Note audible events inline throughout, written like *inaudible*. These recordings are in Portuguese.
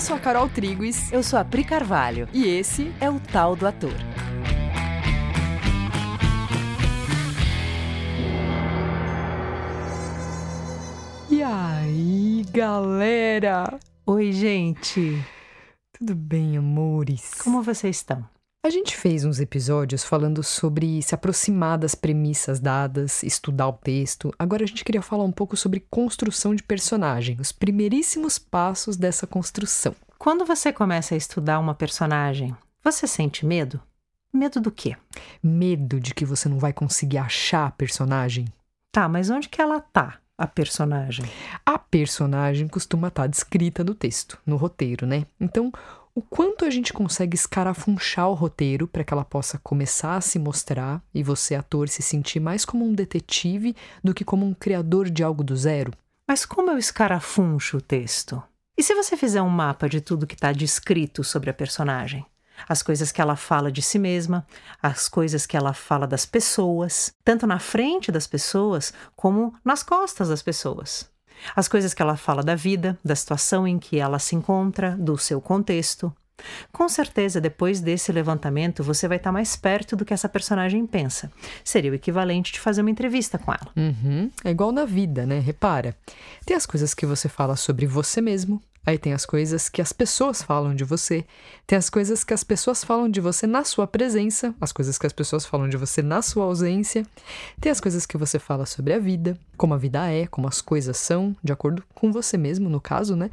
Eu sou a Carol Triguis. Eu sou a Pri Carvalho. E esse é o Tal do Ator. E aí, galera? Oi, gente. Tudo bem, amores? Como vocês estão? A gente fez uns episódios falando sobre se aproximar das premissas dadas, estudar o texto. Agora a gente queria falar um pouco sobre construção de personagem, os primeiríssimos passos dessa construção. Quando você começa a estudar uma personagem, você sente medo? Medo do quê? Medo de que você não vai conseguir achar a personagem. Tá, mas onde que ela tá? A personagem. A personagem costuma estar tá descrita no texto, no roteiro, né? Então, o quanto a gente consegue escarafunchar o roteiro para que ela possa começar a se mostrar e você, ator, se sentir mais como um detetive do que como um criador de algo do zero? Mas como eu escarafuncho o texto? E se você fizer um mapa de tudo que está descrito sobre a personagem? As coisas que ela fala de si mesma, as coisas que ela fala das pessoas, tanto na frente das pessoas como nas costas das pessoas as coisas que ela fala da vida, da situação em que ela se encontra, do seu contexto. Com certeza, depois desse levantamento, você vai estar mais perto do que essa personagem pensa. Seria o equivalente de fazer uma entrevista com ela. Uhum. É igual na vida, né? Repara. Tem as coisas que você fala sobre você mesmo, Aí tem as coisas que as pessoas falam de você, tem as coisas que as pessoas falam de você na sua presença, as coisas que as pessoas falam de você na sua ausência, tem as coisas que você fala sobre a vida, como a vida é, como as coisas são, de acordo com você mesmo, no caso, né?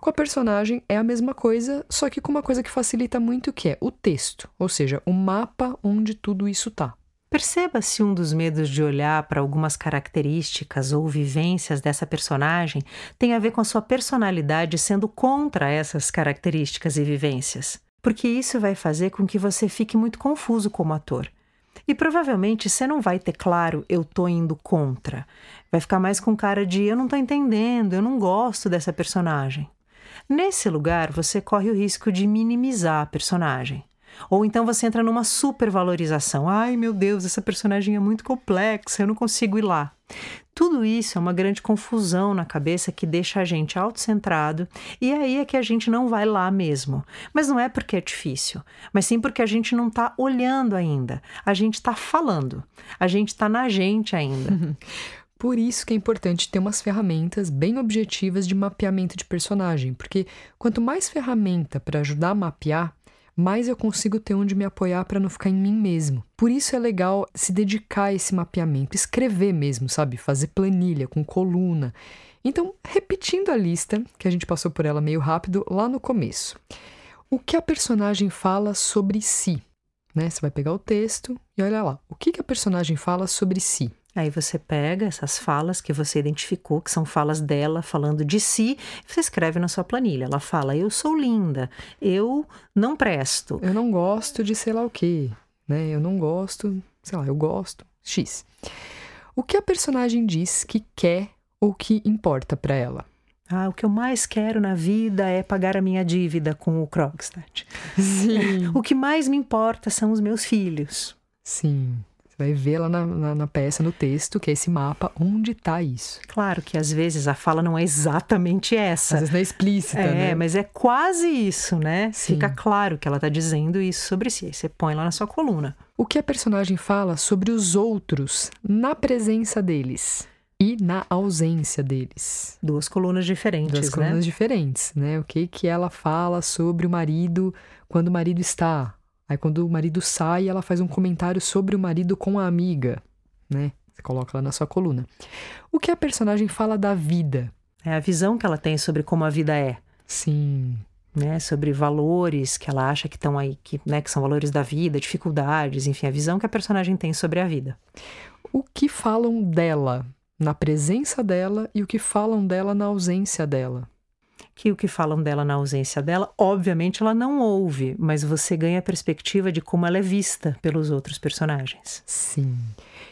Com a personagem é a mesma coisa, só que com uma coisa que facilita muito que é o texto, ou seja, o mapa onde tudo isso tá. Perceba se um dos medos de olhar para algumas características ou vivências dessa personagem tem a ver com a sua personalidade sendo contra essas características e vivências. Porque isso vai fazer com que você fique muito confuso como ator. E provavelmente você não vai ter claro, eu tô indo contra. Vai ficar mais com cara de eu não tô entendendo, eu não gosto dessa personagem. Nesse lugar, você corre o risco de minimizar a personagem. Ou então você entra numa supervalorização. Ai, meu Deus, essa personagem é muito complexa, eu não consigo ir lá. Tudo isso é uma grande confusão na cabeça que deixa a gente autocentrado e aí é que a gente não vai lá mesmo. Mas não é porque é difícil, mas sim porque a gente não está olhando ainda. A gente está falando. A gente está na gente ainda. *laughs* Por isso que é importante ter umas ferramentas bem objetivas de mapeamento de personagem, porque quanto mais ferramenta para ajudar a mapear, mais eu consigo ter onde me apoiar para não ficar em mim mesmo. Por isso é legal se dedicar a esse mapeamento, escrever mesmo, sabe? Fazer planilha com coluna. Então, repetindo a lista, que a gente passou por ela meio rápido lá no começo. O que a personagem fala sobre si? Né? Você vai pegar o texto e olha lá. O que, que a personagem fala sobre si? Aí você pega essas falas que você identificou, que são falas dela falando de si, e você escreve na sua planilha. Ela fala: Eu sou linda, eu não presto. Eu não gosto de sei lá o quê, né? Eu não gosto, sei lá, eu gosto. X. O que a personagem diz que quer ou que importa para ela? Ah, o que eu mais quero na vida é pagar a minha dívida com o Krogstad. Sim. *laughs* o que mais me importa são os meus filhos. Sim vai ver lá na, na, na, peça, no texto, que é esse mapa, onde está isso. Claro que às vezes a fala não é exatamente essa. Às vezes não é explícita, é, né? mas é quase isso, né? Sim. Fica claro que ela está dizendo isso sobre si. Aí você põe lá na sua coluna. O que a personagem fala sobre os outros na presença deles e na ausência deles. Duas colunas diferentes, Duas né? colunas diferentes, né? O que que ela fala sobre o marido quando o marido está Aí quando o marido sai, ela faz um comentário sobre o marido com a amiga, né? Você coloca lá na sua coluna. O que a personagem fala da vida? É a visão que ela tem sobre como a vida é. Sim. Né, sobre valores que ela acha que estão aí, que, né, que são valores da vida, dificuldades, enfim, a visão que a personagem tem sobre a vida. O que falam dela na presença dela e o que falam dela na ausência dela? Que o que falam dela na ausência dela, obviamente ela não ouve, mas você ganha a perspectiva de como ela é vista pelos outros personagens. Sim.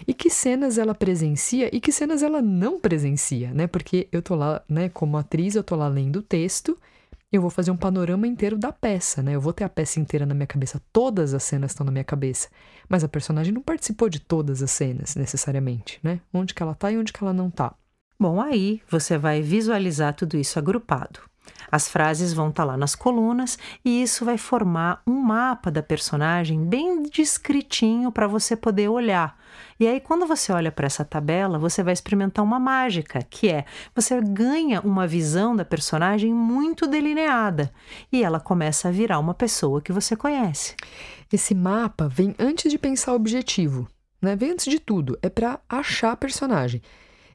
E que cenas ela presencia e que cenas ela não presencia, né? Porque eu tô lá, né, como atriz, eu tô lá lendo o texto, eu vou fazer um panorama inteiro da peça, né? Eu vou ter a peça inteira na minha cabeça, todas as cenas estão na minha cabeça, mas a personagem não participou de todas as cenas necessariamente, né? Onde que ela tá e onde que ela não tá. Bom, aí você vai visualizar tudo isso agrupado. As frases vão estar tá lá nas colunas e isso vai formar um mapa da personagem bem descritinho para você poder olhar. E aí, quando você olha para essa tabela, você vai experimentar uma mágica, que é você ganha uma visão da personagem muito delineada e ela começa a virar uma pessoa que você conhece. Esse mapa vem antes de pensar o objetivo, né? Vem antes de tudo, é para achar a personagem.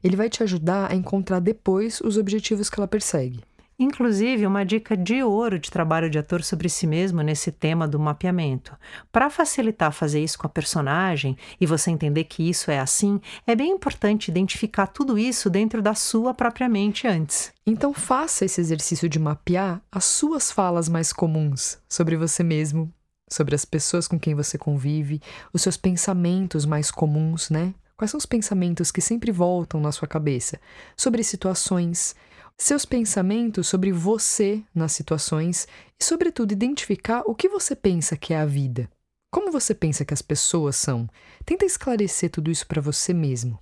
Ele vai te ajudar a encontrar depois os objetivos que ela persegue. Inclusive, uma dica de ouro de trabalho de ator sobre si mesmo nesse tema do mapeamento. Para facilitar fazer isso com a personagem e você entender que isso é assim, é bem importante identificar tudo isso dentro da sua própria mente antes. Então, faça esse exercício de mapear as suas falas mais comuns sobre você mesmo, sobre as pessoas com quem você convive, os seus pensamentos mais comuns, né? Quais são os pensamentos que sempre voltam na sua cabeça sobre situações, seus pensamentos sobre você nas situações e, sobretudo, identificar o que você pensa que é a vida. Como você pensa que as pessoas são? Tenta esclarecer tudo isso para você mesmo.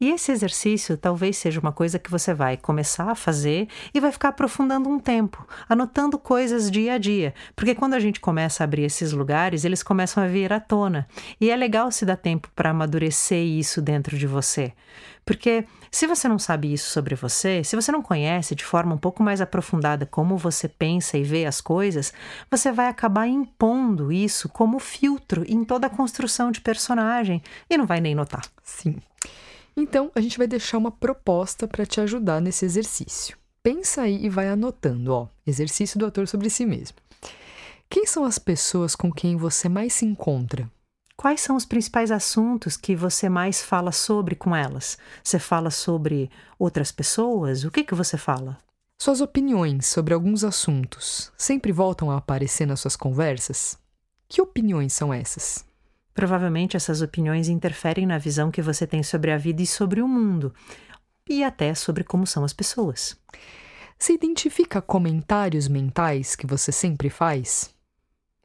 E esse exercício talvez seja uma coisa que você vai começar a fazer e vai ficar aprofundando um tempo, anotando coisas dia a dia, porque quando a gente começa a abrir esses lugares, eles começam a vir à tona. E é legal se dar tempo para amadurecer isso dentro de você. Porque se você não sabe isso sobre você, se você não conhece de forma um pouco mais aprofundada como você pensa e vê as coisas, você vai acabar impondo isso como filtro em toda a construção de personagem e não vai nem notar. Sim. Então, a gente vai deixar uma proposta para te ajudar nesse exercício. Pensa aí e vai anotando, ó, exercício do ator sobre si mesmo. Quem são as pessoas com quem você mais se encontra? Quais são os principais assuntos que você mais fala sobre com elas? Você fala sobre outras pessoas? O que que você fala? Suas opiniões sobre alguns assuntos sempre voltam a aparecer nas suas conversas? Que opiniões são essas? Provavelmente essas opiniões interferem na visão que você tem sobre a vida e sobre o mundo, e até sobre como são as pessoas. Você identifica comentários mentais que você sempre faz?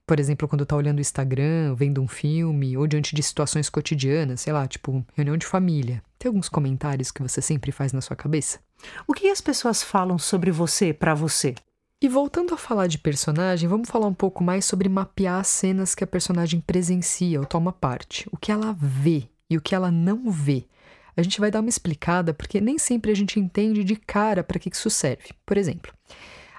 Por exemplo, quando está olhando o Instagram, vendo um filme, ou diante de situações cotidianas, sei lá, tipo reunião de família. Tem alguns comentários que você sempre faz na sua cabeça? O que as pessoas falam sobre você para você? E voltando a falar de personagem, vamos falar um pouco mais sobre mapear as cenas que a personagem presencia ou toma parte, o que ela vê e o que ela não vê. A gente vai dar uma explicada porque nem sempre a gente entende de cara para que isso serve. Por exemplo,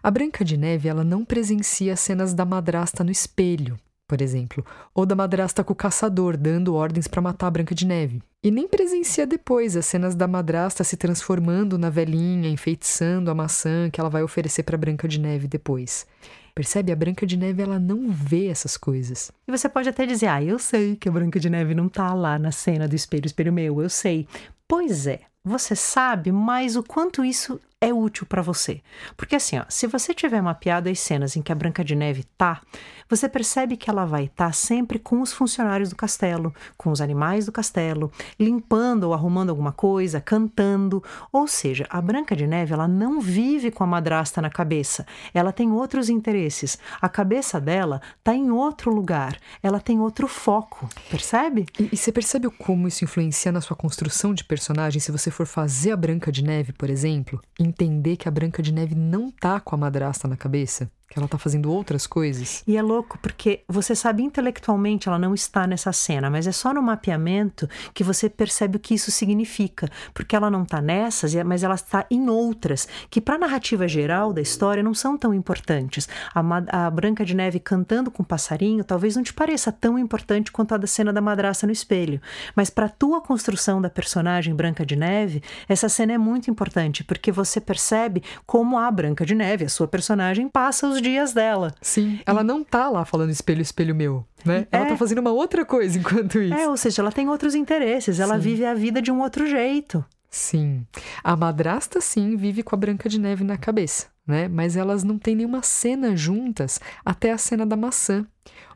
a Branca de Neve ela não presencia cenas da madrasta no espelho, por exemplo, ou da madrasta com o caçador dando ordens para matar a Branca de Neve. E nem presencia depois as cenas da madrasta se transformando na velhinha, enfeitiçando a maçã que ela vai oferecer para Branca de Neve depois. Percebe? A Branca de Neve ela não vê essas coisas. E você pode até dizer: "Ah, eu sei que a Branca de Neve não tá lá na cena do espelho, espelho meu, eu sei". Pois é, você sabe, mas o quanto isso é útil para você. Porque assim, ó, se você tiver mapeado as cenas em que a Branca de Neve tá, você percebe que ela vai estar tá sempre com os funcionários do castelo, com os animais do castelo, limpando ou arrumando alguma coisa, cantando. Ou seja, a Branca de Neve ela não vive com a madrasta na cabeça. Ela tem outros interesses. A cabeça dela tá em outro lugar. Ela tem outro foco. Percebe? E, e você percebe como isso influencia na sua construção de personagem se você for fazer a Branca de Neve, por exemplo? Entender que a Branca de Neve não tá com a madrasta na cabeça? Que ela tá fazendo outras coisas. E é louco, porque você sabe intelectualmente ela não está nessa cena, mas é só no mapeamento que você percebe o que isso significa. Porque ela não está nessas, mas ela está em outras, que para a narrativa geral da história não são tão importantes. A, a Branca de Neve cantando com o passarinho talvez não te pareça tão importante quanto a da cena da madrasta no espelho. Mas para tua construção da personagem Branca de Neve, essa cena é muito importante, porque você percebe como a Branca de Neve, a sua personagem, passa os dias dela. Sim, ela não tá lá falando espelho, espelho meu, né? Ela tá é. fazendo uma outra coisa enquanto isso. É, ou seja, ela tem outros interesses, ela sim. vive a vida de um outro jeito. Sim. A madrasta, sim, vive com a Branca de Neve na cabeça, né? Mas elas não têm nenhuma cena juntas até a cena da maçã.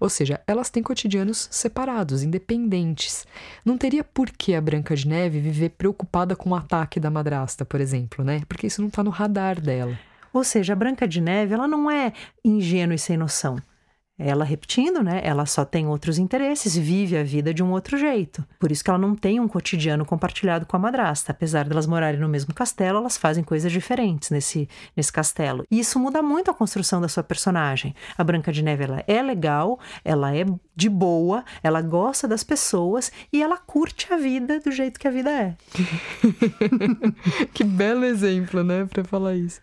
Ou seja, elas têm cotidianos separados, independentes. Não teria por que a Branca de Neve viver preocupada com o ataque da madrasta, por exemplo, né? Porque isso não tá no radar dela. Ou seja, a Branca de Neve, ela não é ingênua e sem noção. Ela, repetindo, né? Ela só tem outros interesses, vive a vida de um outro jeito. Por isso que ela não tem um cotidiano compartilhado com a madrasta. Apesar de elas morarem no mesmo castelo, elas fazem coisas diferentes nesse, nesse castelo. E isso muda muito a construção da sua personagem. A Branca de Neve, ela é legal, ela é de boa, ela gosta das pessoas e ela curte a vida do jeito que a vida é. *laughs* que belo exemplo, né, para falar isso.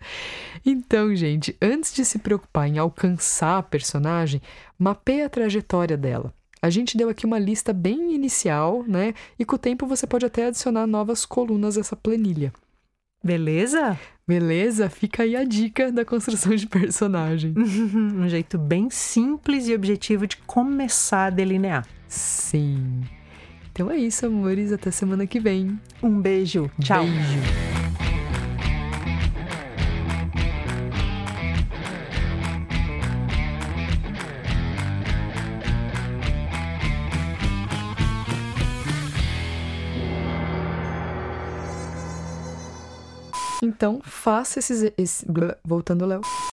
Então, gente, antes de se preocupar em alcançar a personagem, mapeie a trajetória dela. A gente deu aqui uma lista bem inicial, né? E com o tempo você pode até adicionar novas colunas a essa planilha. Beleza? Beleza? Fica aí a dica da construção de personagem. *laughs* um jeito bem simples e objetivo de começar a delinear. Sim. Então é isso, amores. Até semana que vem. Um beijo. Tchau. Beijo. Então, faça esses. Esse, voltando, Léo.